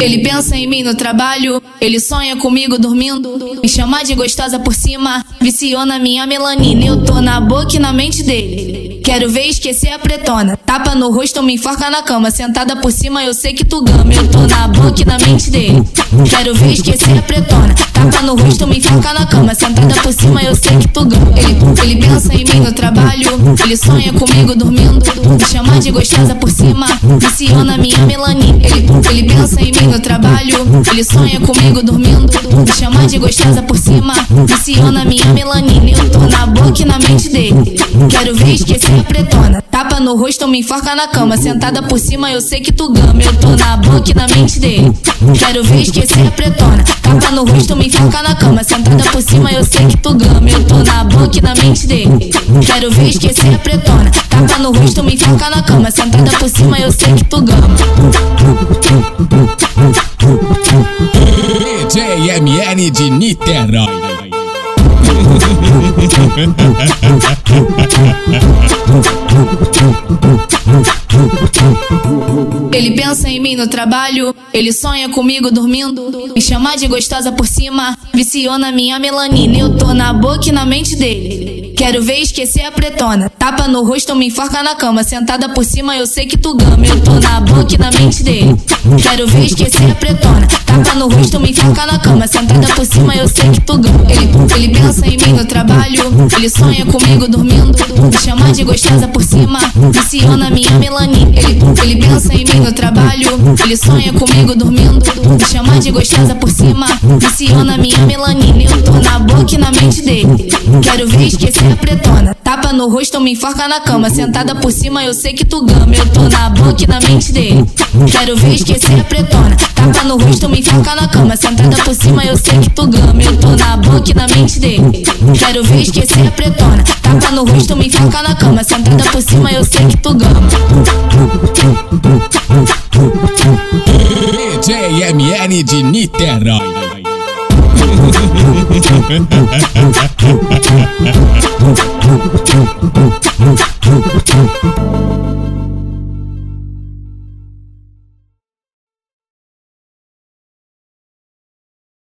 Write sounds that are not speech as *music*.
Ele pensa em mim no trabalho, ele sonha comigo dormindo. Me chama de gostosa por cima, viciou na minha melanina. Eu tô na boca e na mente dele. Quero ver esquecer a pretona. Tapa no rosto, me enforca na cama. Sentada por cima, eu sei que tu gama. Eu tô na boca e na mente dele. Quero ver esquecer a pretona. Tapa no rosto, me enforca na cama. Sentada por cima, eu sei que tu gama. Ele, ele pensa em mim no trabalho, ele sonha comigo dormindo. Me chama de gostosa por cima, viciou na minha melanina. Ele, pensa em mim trabalho, ele sonha comigo dormindo. Me chama de gostosa por cima, viciou na minha melanina. Eu tô na boca e na mente dele. Quero ver esquecer a pretona. Tapa no rosto, me enforca na cama. Sentada por cima, eu sei que tu gama. Eu tô na boca e na mente dele. Quero ver esquecer a pretona. Tapa no rosto, me enforca na cama. Sentada por cima, eu sei que tu gama. Eu tô na boca e na mente dele. Quero ver esquecer a pretona. Tapa no rosto, me enforca na cama. Sentada por cima, eu sei que tu gama. DJ MN de Niterói. Ele pensa em mim no trabalho, ele sonha comigo dormindo. Me chamar de gostosa por cima, viciou na minha melanina. Eu tô na boca e na mente dele. Quero ver esquecer a pretona. Tapa no rosto, me enforca na cama. Sentada por cima, eu sei que tu gama. Eu tô na boca e na mente dele. Quero ver esquecer a pretona. Tapa no rosto, me enforca na cama. Sentada por cima, eu sei que tu gama. Ele, ele pensa em mim no trabalho, ele sonha comigo dormindo. Me chamar de gostosa por cima, viciou na minha melanina. Ele, ele pensa em mim no trabalho, ele sonha comigo dormindo. Me chamar de gostosa por cima, viciou na minha melanina. Eu tô na boca e na mente dele. Quero ver esquecer a pretona. Tapa no rosto, me enforca na cama. Sentada por cima, eu sei que tu gama. Eu tô na boca e na mente dele. Quero ver esquecer a pretona. Tapa no rosto, me enforca na cama. Sentada por cima, eu sei que tu gama. Eu tô na boca e na mente dele. Quero ver esquecer a pretona. Tapa no rosto, me enforca na cama. Sentada por cima, eu sei que tu gama. DJ MN de Niterói. *laughs*